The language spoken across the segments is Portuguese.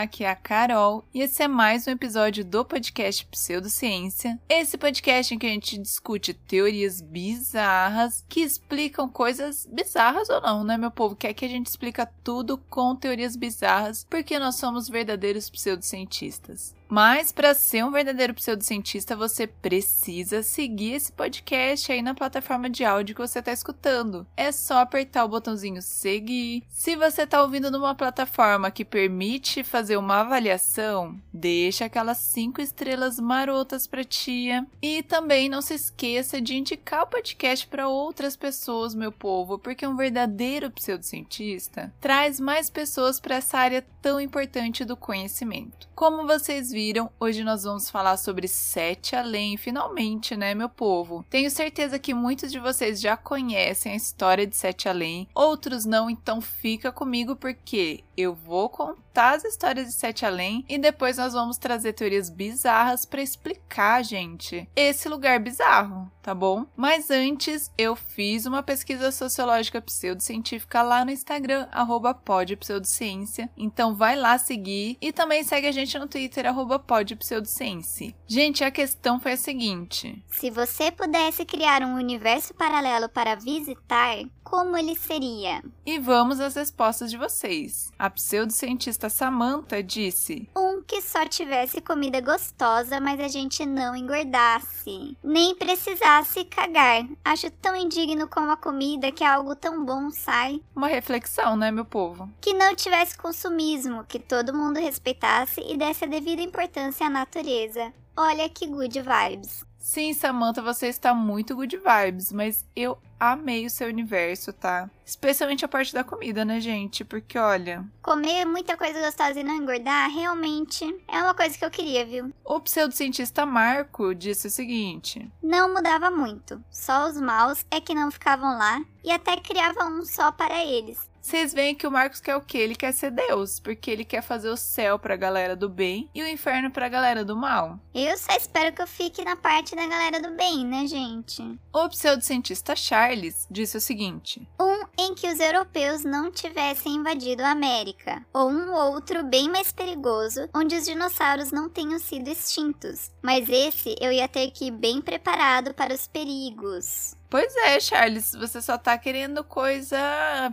Aqui é a Carol e esse é mais um episódio do podcast Pseudociência. Esse podcast em que a gente discute teorias bizarras que explicam coisas bizarras ou não, né, meu povo? Que a gente explica tudo com teorias bizarras porque nós somos verdadeiros pseudocientistas. Mas para ser um verdadeiro pseudocientista, você precisa seguir esse podcast aí na plataforma de áudio que você está escutando. É só apertar o botãozinho seguir. Se você está ouvindo numa plataforma que permite fazer uma avaliação, deixa aquelas cinco estrelas marotas para tia. E também não se esqueça de indicar o podcast para outras pessoas, meu povo, porque um verdadeiro pseudocientista traz mais pessoas para essa área tão importante do conhecimento. Como vocês viram, hoje nós vamos falar sobre Sete Além, finalmente, né, meu povo? Tenho certeza que muitos de vocês já conhecem a história de Sete Além, outros não, então fica comigo porque eu vou contar as histórias de Sete Além e depois nós vamos trazer teorias bizarras para explicar, gente, esse lugar bizarro, tá bom? Mas antes, eu fiz uma pesquisa sociológica pseudocientífica lá no Instagram, arroba então vai lá seguir e também segue a gente no Twitter, podpseudociência. Gente, a questão foi a seguinte: Se você pudesse criar um universo paralelo para visitar, como ele seria? E vamos às respostas de vocês. A pseudocientista Samantha disse: Um que só tivesse comida gostosa, mas a gente não engordasse. Nem precisasse cagar. Acho tão indigno como a comida que algo tão bom sai. Uma reflexão, né, meu povo? Que não tivesse consumismo, que todo mundo respeitasse e desse a devida importância à natureza. Olha que good vibes. Sim, Samantha, você está muito good vibes, mas eu amei o seu universo, tá? Especialmente a parte da comida, né, gente? Porque olha. Comer muita coisa gostosa e não engordar realmente é uma coisa que eu queria, viu? O pseudocientista Marco disse o seguinte: Não mudava muito, só os maus é que não ficavam lá e até criava um só para eles. Vocês veem que o Marcos quer o quê? Ele quer ser Deus, porque ele quer fazer o céu pra galera do bem e o inferno pra galera do mal. Eu só espero que eu fique na parte da galera do bem, né, gente? O pseudocientista Charles disse o seguinte: Um em que os europeus não tivessem invadido a América, ou um outro bem mais perigoso, onde os dinossauros não tenham sido extintos. Mas esse eu ia ter que ir bem preparado para os perigos. Pois é, Charles, você só tá querendo coisa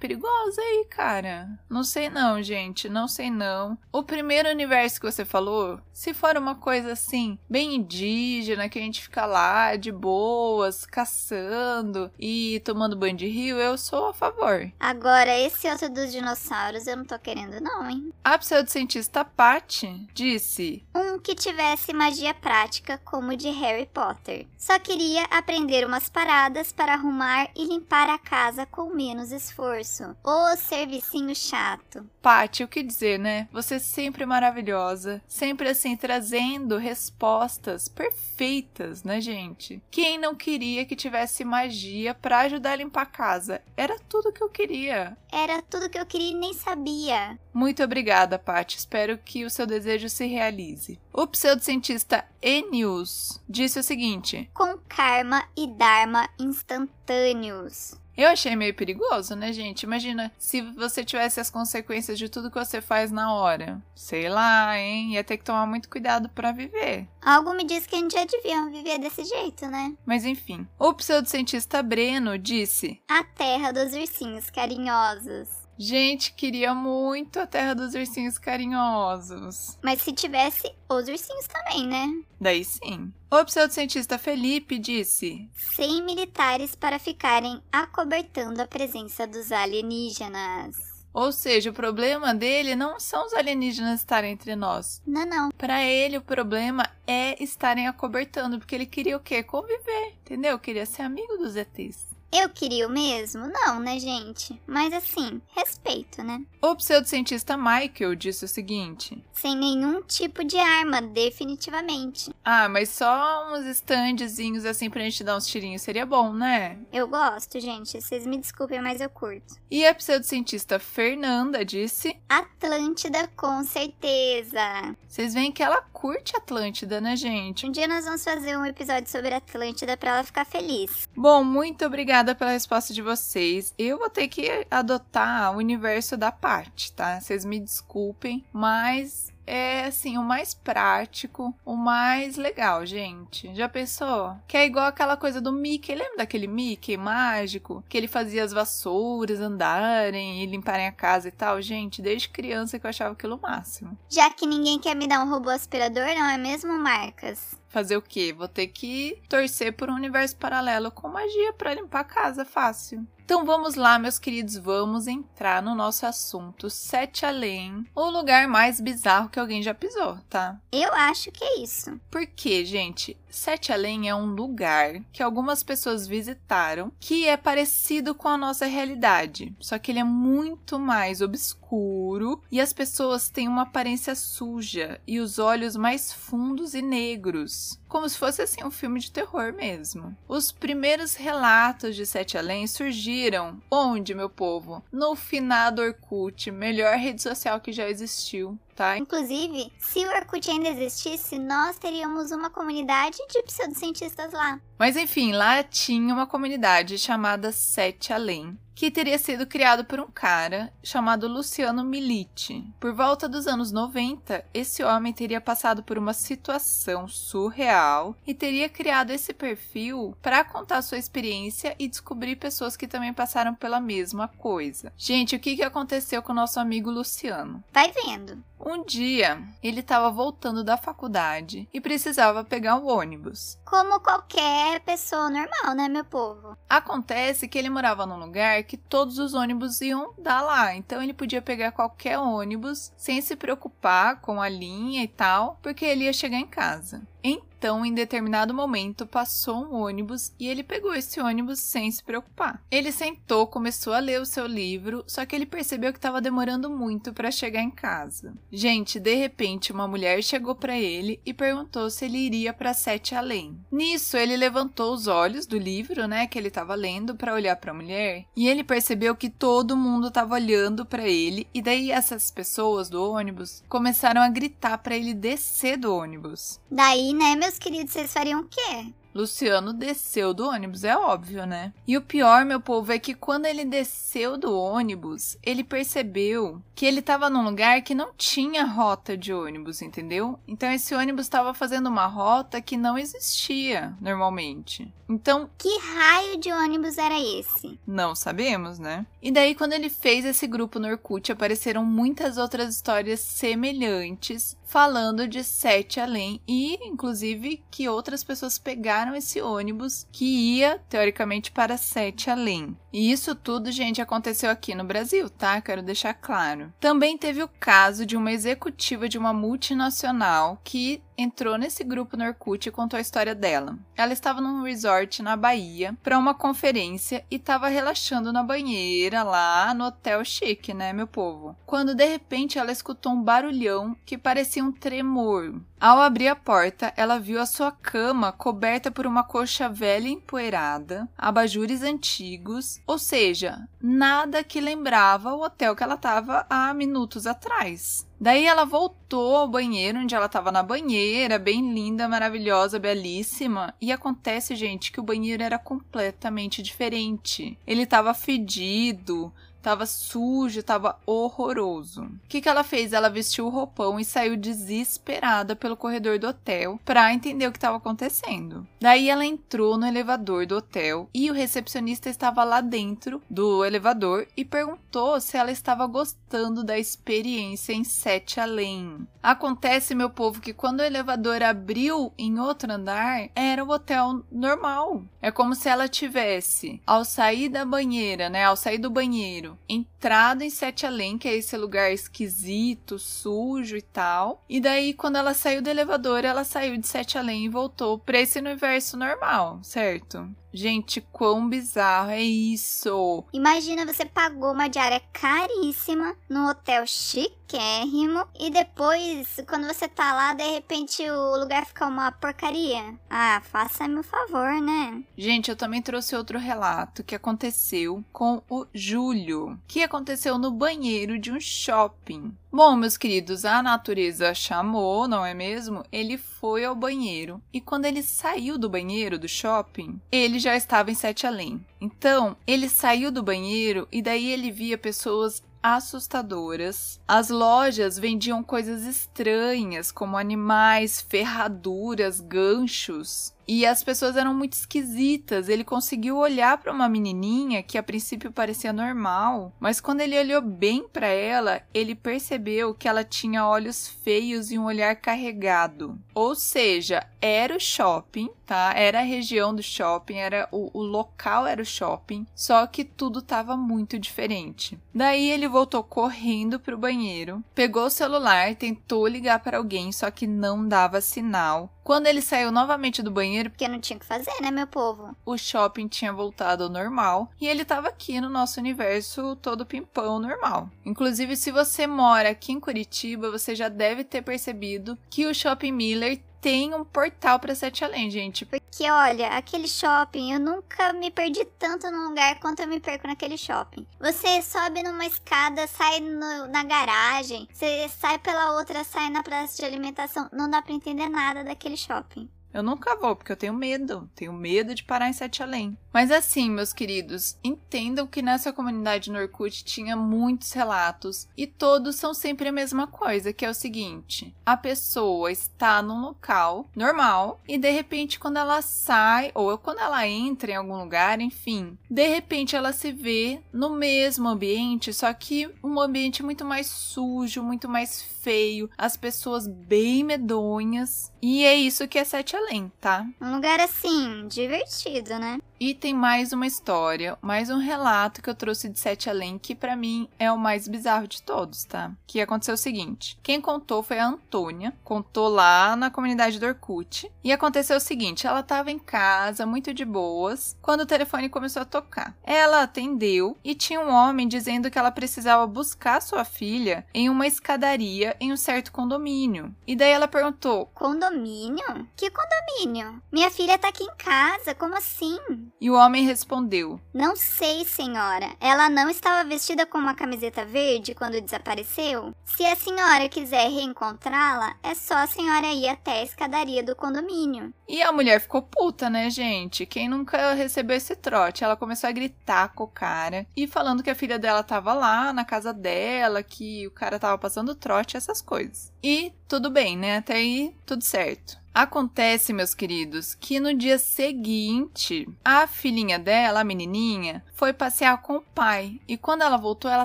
perigosa aí, cara. Não sei não, gente, não sei não. O primeiro universo que você falou, se for uma coisa assim, bem indígena, que a gente fica lá de boas, caçando e tomando banho de rio, eu sou a favor. Agora, esse outro dos dinossauros eu não tô querendo não, hein? A pseudocientista Patty disse... Um que tivesse magia prática, como de Harry Potter. Só queria aprender umas paradas para arrumar e limpar a casa com menos esforço. Ô servicinho chato. Paty, o que dizer, né? Você sempre maravilhosa, sempre assim trazendo respostas perfeitas, né, gente? Quem não queria que tivesse magia para ajudar a limpar a casa? Era tudo que eu queria. Era tudo que eu queria e nem sabia. Muito obrigada, Paty. Espero que o seu desejo se realize. O pseudocientista Enius disse o seguinte: Com karma e dharma instantâneos. Eu achei meio perigoso, né, gente? Imagina se você tivesse as consequências de tudo que você faz na hora. Sei lá, hein? Ia ter que tomar muito cuidado para viver. Algo me diz que a gente já devia viver desse jeito, né? Mas enfim. O pseudocientista Breno disse: A terra dos ursinhos carinhosos. Gente, queria muito a terra dos ursinhos carinhosos. Mas se tivesse os ursinhos também, né? Daí sim. O pseudocientista Felipe disse: Sem militares para ficarem acobertando a presença dos alienígenas. Ou seja, o problema dele não são os alienígenas estarem entre nós. Não, não. Para ele, o problema é estarem acobertando, porque ele queria o quê? Conviver, entendeu? Queria ser amigo dos ETs. Eu queria o mesmo? Não, né, gente? Mas assim, respeito, né? O pseudocientista Michael disse o seguinte: Sem nenhum tipo de arma, definitivamente. Ah, mas só uns standzinhos assim pra gente dar uns tirinhos seria bom, né? Eu gosto, gente. Vocês me desculpem, mas eu curto. E a pseudocientista Fernanda disse: Atlântida, com certeza. Vocês veem que ela curte Atlântida, né, gente? Um dia nós vamos fazer um episódio sobre Atlântida pra ela ficar feliz. Bom, muito obrigada pela resposta de vocês. Eu vou ter que adotar o universo da parte, tá? Vocês me desculpem, mas é assim, o mais prático, o mais legal, gente. Já pensou? Que é igual aquela coisa do Mickey. Lembra daquele Mickey mágico? Que ele fazia as vassouras andarem e limparem a casa e tal? Gente, desde criança que eu achava aquilo o máximo. Já que ninguém quer me dar um robô aspirador, não é mesmo, Marcas? Fazer o quê? Vou ter que torcer por um universo paralelo com magia para limpar a casa fácil. Então vamos lá, meus queridos, vamos entrar no nosso assunto Sete Além, o lugar mais bizarro que alguém já pisou, tá? Eu acho que é isso. Porque, gente, Sete Além é um lugar que algumas pessoas visitaram que é parecido com a nossa realidade, só que ele é muito mais obscuro e as pessoas têm uma aparência suja e os olhos mais fundos e negros, como se fosse assim um filme de terror mesmo. Os primeiros relatos de Sete Além surgiram onde, meu povo? No finado Orkut, melhor rede social que já existiu. Tá? Inclusive, se o Orkut ainda existisse, nós teríamos uma comunidade de pseudocientistas lá. Mas enfim, lá tinha uma comunidade chamada Sete Além, que teria sido criado por um cara chamado Luciano Milite. Por volta dos anos 90, esse homem teria passado por uma situação surreal e teria criado esse perfil para contar sua experiência e descobrir pessoas que também passaram pela mesma coisa. Gente, o que, que aconteceu com o nosso amigo Luciano? Vai vendo. Um dia, ele estava voltando da faculdade e precisava pegar um ônibus. Como qualquer pessoa normal, né, meu povo? Acontece que ele morava num lugar que todos os ônibus iam dar lá, então ele podia pegar qualquer ônibus sem se preocupar com a linha e tal, porque ele ia chegar em casa. Então, em determinado momento, passou um ônibus e ele pegou esse ônibus sem se preocupar. Ele sentou, começou a ler o seu livro, só que ele percebeu que estava demorando muito para chegar em casa. Gente, de repente, uma mulher chegou para ele e perguntou se ele iria para Sete Além. Nisso, ele levantou os olhos do livro, né, que ele estava lendo, para olhar para a mulher, e ele percebeu que todo mundo estava olhando para ele, e daí essas pessoas do ônibus começaram a gritar para ele descer do ônibus. Daí, né, meus queridos, vocês fariam o quê? Luciano desceu do ônibus, é óbvio, né? E o pior, meu povo, é que quando ele desceu do ônibus, ele percebeu que ele estava num lugar que não tinha rota de ônibus, entendeu? Então esse ônibus estava fazendo uma rota que não existia normalmente. Então, Que raio de ônibus era esse? não sabemos, né? E daí, quando ele fez esse grupo no Orkut, apareceram muitas outras histórias semelhantes falando de Sete Além e, inclusive, que outras pessoas pegaram esse ônibus que ia, teoricamente, para Sete Além. E isso tudo, gente, aconteceu aqui no Brasil, tá? Quero deixar claro. Também teve o caso de uma executiva de uma multinacional que entrou nesse grupo no Orkut e contou a história dela. Ela estava num resort na Bahia para uma conferência e estava relaxando na banheira lá no hotel chique, né, meu povo? Quando de repente ela escutou um barulhão que parecia um tremor. Ao abrir a porta, ela viu a sua cama coberta por uma coxa velha e empoeirada, abajures antigos, ou seja, nada que lembrava o hotel que ela estava há minutos atrás. Daí ela voltou ao banheiro, onde ela estava na banheira, bem linda, maravilhosa, belíssima. E acontece, gente, que o banheiro era completamente diferente. Ele estava fedido, Tava sujo, tava horroroso. O que, que ela fez? Ela vestiu o roupão e saiu desesperada pelo corredor do hotel pra entender o que estava acontecendo. Daí ela entrou no elevador do hotel e o recepcionista estava lá dentro do elevador e perguntou se ela estava gostando da experiência em Sete Além. Acontece, meu povo, que quando o elevador abriu em outro andar, era o hotel normal. É como se ela tivesse, ao sair da banheira, né, ao sair do banheiro, entrado em Sete Além, que é esse lugar esquisito, sujo e tal. E daí, quando ela saiu do elevador, ela saiu de Sete Além e voltou para esse universo normal, certo? Gente, quão bizarro é isso? Imagina você pagou uma diária caríssima num hotel chiquérrimo e depois, quando você tá lá, de repente o lugar fica uma porcaria. Ah, faça-me o favor, né? Gente, eu também trouxe outro relato que aconteceu com o Júlio, que aconteceu no banheiro de um shopping. Bom, meus queridos, a natureza chamou, não é mesmo? Ele foi ao banheiro e quando ele saiu do banheiro do shopping, ele já estava em Sete Além. Então, ele saiu do banheiro e daí ele via pessoas assustadoras. As lojas vendiam coisas estranhas, como animais, ferraduras, ganchos. E as pessoas eram muito esquisitas. Ele conseguiu olhar para uma menininha que a princípio parecia normal, mas quando ele olhou bem para ela, ele percebeu que ela tinha olhos feios e um olhar carregado. Ou seja, era o shopping, tá? Era a região do shopping, era o, o local era o shopping, só que tudo estava muito diferente. Daí ele voltou correndo pro banheiro, pegou o celular, tentou ligar para alguém, só que não dava sinal. Quando ele saiu novamente do banheiro, porque não tinha o que fazer, né, meu povo? O shopping tinha voltado ao normal e ele estava aqui no nosso universo todo pimpão normal. Inclusive, se você mora aqui em Curitiba, você já deve ter percebido que o Shopping Miller tem um portal para Sete Além, gente. Porque olha, aquele shopping, eu nunca me perdi tanto num lugar quanto eu me perco naquele shopping. Você sobe numa escada, sai no, na garagem, você sai pela outra, sai na praça de alimentação. Não dá para entender nada daquele shopping. Eu nunca vou, porque eu tenho medo. Tenho medo de parar em Sete Além. Mas assim, meus queridos, entendam que nessa comunidade no Orkut tinha muitos relatos e todos são sempre a mesma coisa, que é o seguinte: a pessoa está num local normal e de repente quando ela sai ou quando ela entra em algum lugar, enfim, de repente ela se vê no mesmo ambiente, só que um ambiente muito mais sujo, muito mais feio, as pessoas bem medonhas. E é isso que é Sete Além, tá? Um lugar assim, divertido, né? E tem mais uma história, mais um relato que eu trouxe de Sete Além, que para mim é o mais bizarro de todos, tá? Que aconteceu o seguinte: quem contou foi a Antônia, contou lá na comunidade do Orkut. E aconteceu o seguinte: ela tava em casa, muito de boas, quando o telefone começou a tocar. Ela atendeu e tinha um homem dizendo que ela precisava buscar sua filha em uma escadaria em um certo condomínio. E daí ela perguntou: Condomínio? Que condomínio? Minha filha tá aqui em casa, como assim? E o homem respondeu: Não sei, senhora. Ela não estava vestida com uma camiseta verde quando desapareceu? Se a senhora quiser reencontrá-la, é só a senhora ir até a escadaria do condomínio. E a mulher ficou puta, né, gente? Quem nunca recebeu esse trote? Ela começou a gritar com o cara e falando que a filha dela tava lá na casa dela, que o cara tava passando trote, essas coisas. E tudo bem, né? Até aí, tudo certo. Acontece, meus queridos, que no dia seguinte, a filhinha dela, a menininha, foi passear com o pai e quando ela voltou, ela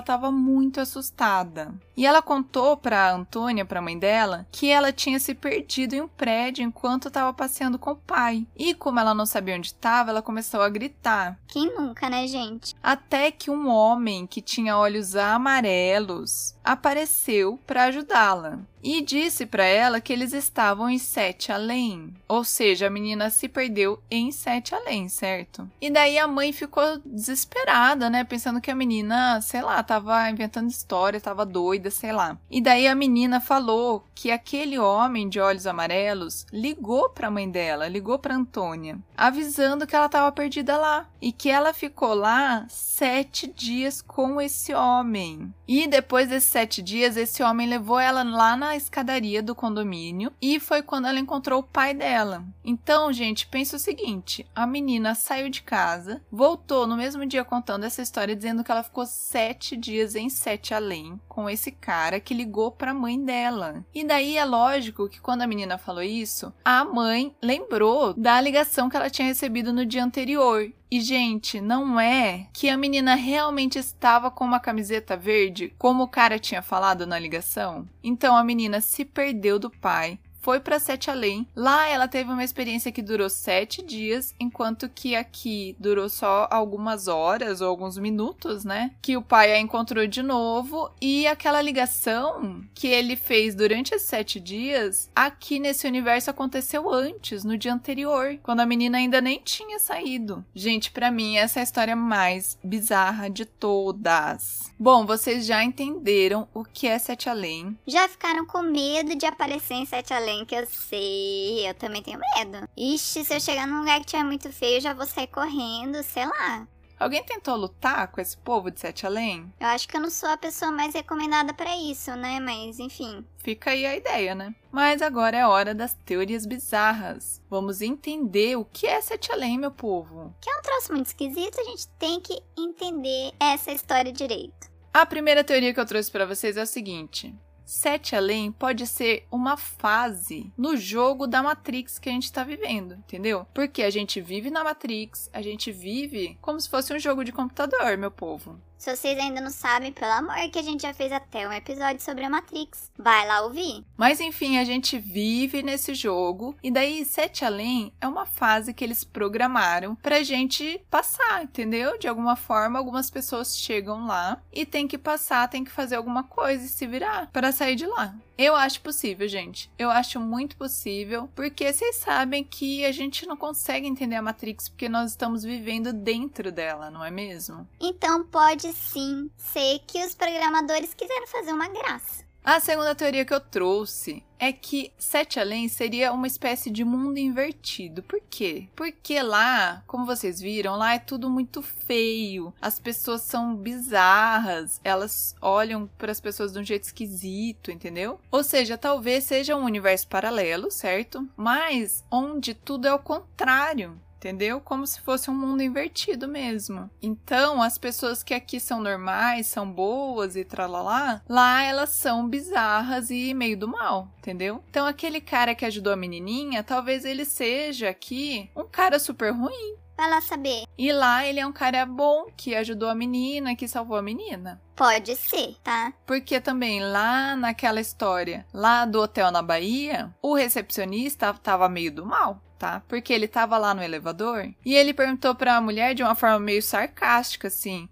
estava muito assustada. E ela contou para Antônia, para a mãe dela, que ela tinha se perdido em um prédio enquanto estava passeando com o pai. E como ela não sabia onde estava, ela começou a gritar. Quem nunca, né, gente? Até que um homem que tinha olhos amarelos apareceu para ajudá-la e disse para ela que eles estavam em Sete Além. Ou seja, a menina se perdeu em Sete Além, certo? E daí a mãe ficou desesperada, né? Pensando que a menina, sei lá, tava inventando história, tava doida, sei lá. E daí a menina falou que aquele homem de olhos amarelos ligou para a mãe dela, ligou para Antônia, avisando que ela tava perdida lá e que ela ficou lá sete dias com esse homem. E depois desses sete dias, esse homem levou ela lá na escadaria do condomínio e foi quando ela encontrou o pai dela. Então, gente, pensa o seguinte: a menina saiu de casa, voltou no mesmo dia contando essa história, dizendo que ela ficou sete dias em Sete Além com esse cara que ligou para a mãe dela. E daí é lógico que quando a menina falou isso, a mãe lembrou da ligação que ela tinha recebido no dia anterior e, gente, não é que a menina realmente estava com uma camiseta verde, como o cara tinha falado na ligação? Então a menina se perdeu do pai, foi para Sete Além. Lá ela teve uma experiência que durou sete dias, enquanto que aqui durou só algumas horas ou alguns minutos, né? Que o pai a encontrou de novo e aquela ligação que ele fez durante esses sete dias, aqui nesse universo aconteceu antes, no dia anterior, quando a menina ainda nem tinha saído. Gente, para mim essa é a história mais bizarra de todas. Bom, vocês já entenderam o que é Sete Além. Já ficaram com medo de aparecer em Sete Além, que eu sei. Eu também tenho medo. Ixi, se eu chegar num lugar que tiver muito feio, eu já vou sair correndo, sei lá. Alguém tentou lutar com esse povo de Sete Além? Eu acho que eu não sou a pessoa mais recomendada para isso, né? Mas enfim. Fica aí a ideia, né? Mas agora é hora das teorias bizarras. Vamos entender o que é Sete Além, meu povo. Que é um troço muito esquisito, a gente tem que entender essa história direito. A primeira teoria que eu trouxe para vocês é o seguinte: Sete Além pode ser uma fase no jogo da Matrix que a gente está vivendo, entendeu? Porque a gente vive na Matrix, a gente vive como se fosse um jogo de computador, meu povo. Se vocês ainda não sabem, pelo amor que a gente já fez até um episódio sobre a Matrix. Vai lá ouvir. Mas enfim, a gente vive nesse jogo e daí Sete Além é uma fase que eles programaram pra gente passar, entendeu? De alguma forma, algumas pessoas chegam lá e tem que passar, tem que fazer alguma coisa e se virar para sair de lá. Eu acho possível, gente. Eu acho muito possível, porque vocês sabem que a gente não consegue entender a Matrix porque nós estamos vivendo dentro dela, não é mesmo? Então pode sim ser que os programadores quiseram fazer uma graça. A segunda teoria que eu trouxe é que Sete Além seria uma espécie de mundo invertido. Por quê? Porque lá, como vocês viram, lá é tudo muito feio. As pessoas são bizarras, elas olham para as pessoas de um jeito esquisito, entendeu? Ou seja, talvez seja um universo paralelo, certo? Mas onde tudo é o contrário entendeu? Como se fosse um mundo invertido mesmo. Então, as pessoas que aqui são normais, são boas e tralalá, lá elas são bizarras e meio do mal, entendeu? Então, aquele cara que ajudou a menininha, talvez ele seja aqui um cara super ruim. Vai lá saber. E lá ele é um cara bom que ajudou a menina, que salvou a menina. Pode ser, tá? Porque também lá naquela história, lá do hotel na Bahia, o recepcionista tava meio do mal tá? Porque ele tava lá no elevador e ele perguntou para a mulher de uma forma meio sarcástica, assim: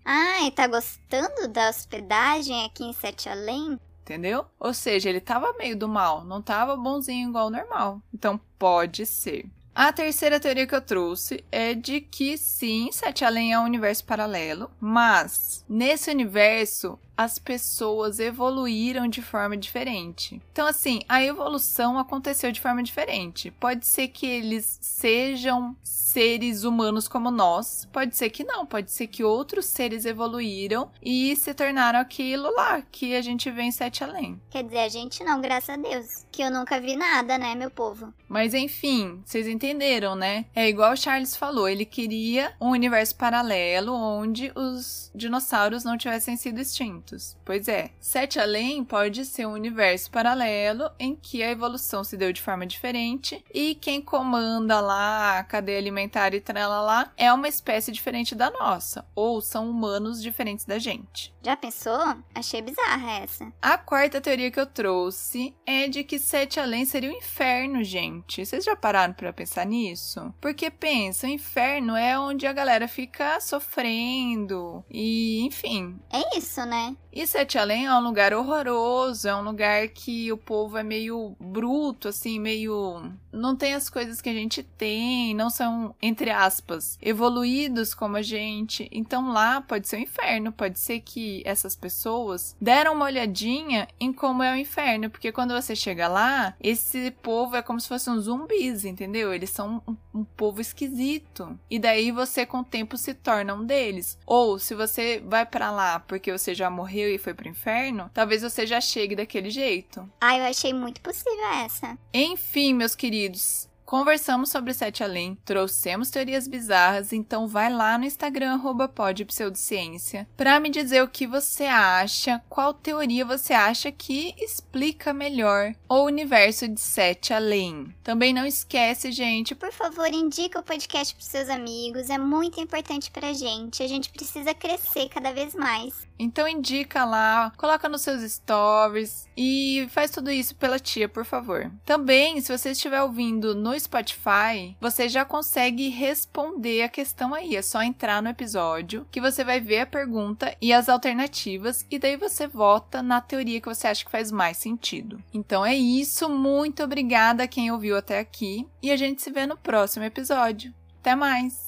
e tá gostando da hospedagem aqui em Sete Além? Entendeu? Ou seja, ele tava meio do mal, não tava bonzinho igual normal. Então pode ser. A terceira teoria que eu trouxe é de que sim, Sete Além é um universo paralelo, mas nesse universo as pessoas evoluíram de forma diferente. Então, assim, a evolução aconteceu de forma diferente. Pode ser que eles sejam seres humanos como nós, pode ser que não, pode ser que outros seres evoluíram e se tornaram aquilo lá que a gente vê em Sete Além. Quer dizer, a gente não, graças a Deus. Que eu nunca vi nada, né, meu povo? Mas enfim, vocês entenderam, né? É igual o Charles falou, ele queria um universo paralelo onde os dinossauros não tivessem sido extintos. Pois é, Sete Além pode ser um universo paralelo em que a evolução se deu de forma diferente e quem comanda lá a cadeia alimentar e lá é uma espécie diferente da nossa, ou são humanos diferentes da gente. Já pensou? Achei bizarra essa. A quarta teoria que eu trouxe é de que Sete Além seria o inferno, gente. Vocês já pararam para pensar nisso? Porque pensa, o inferno é onde a galera fica sofrendo e, enfim. É isso, né? E Sete Além é um lugar horroroso, é um lugar que o povo é meio bruto, assim, meio. Não tem as coisas que a gente tem, não são, entre aspas, evoluídos como a gente. Então lá pode ser o um inferno, pode ser que essas pessoas deram uma olhadinha em como é o inferno, porque quando você chega lá, esse povo é como se fossem um zumbis, entendeu? Eles são um, um povo esquisito. E daí você com o tempo se torna um deles. Ou se você vai para lá porque você já morreu e foi pro inferno, talvez você já chegue daquele jeito. Ah, eu achei muito possível essa. Enfim, meus queridos, conversamos sobre Sete Além, trouxemos teorias bizarras, então vai lá no Instagram, podpseudociência, pra me dizer o que você acha, qual teoria você acha que explica melhor o universo de Sete Além. Também não esquece, gente, por favor, indica o podcast pros seus amigos, é muito importante pra gente, a gente precisa crescer cada vez mais. Então indica lá, coloca nos seus stories e faz tudo isso pela tia, por favor. Também, se você estiver ouvindo no Spotify, você já consegue responder a questão aí. É só entrar no episódio que você vai ver a pergunta e as alternativas e daí você vota na teoria que você acha que faz mais sentido. Então é isso, muito obrigada a quem ouviu até aqui e a gente se vê no próximo episódio. Até mais!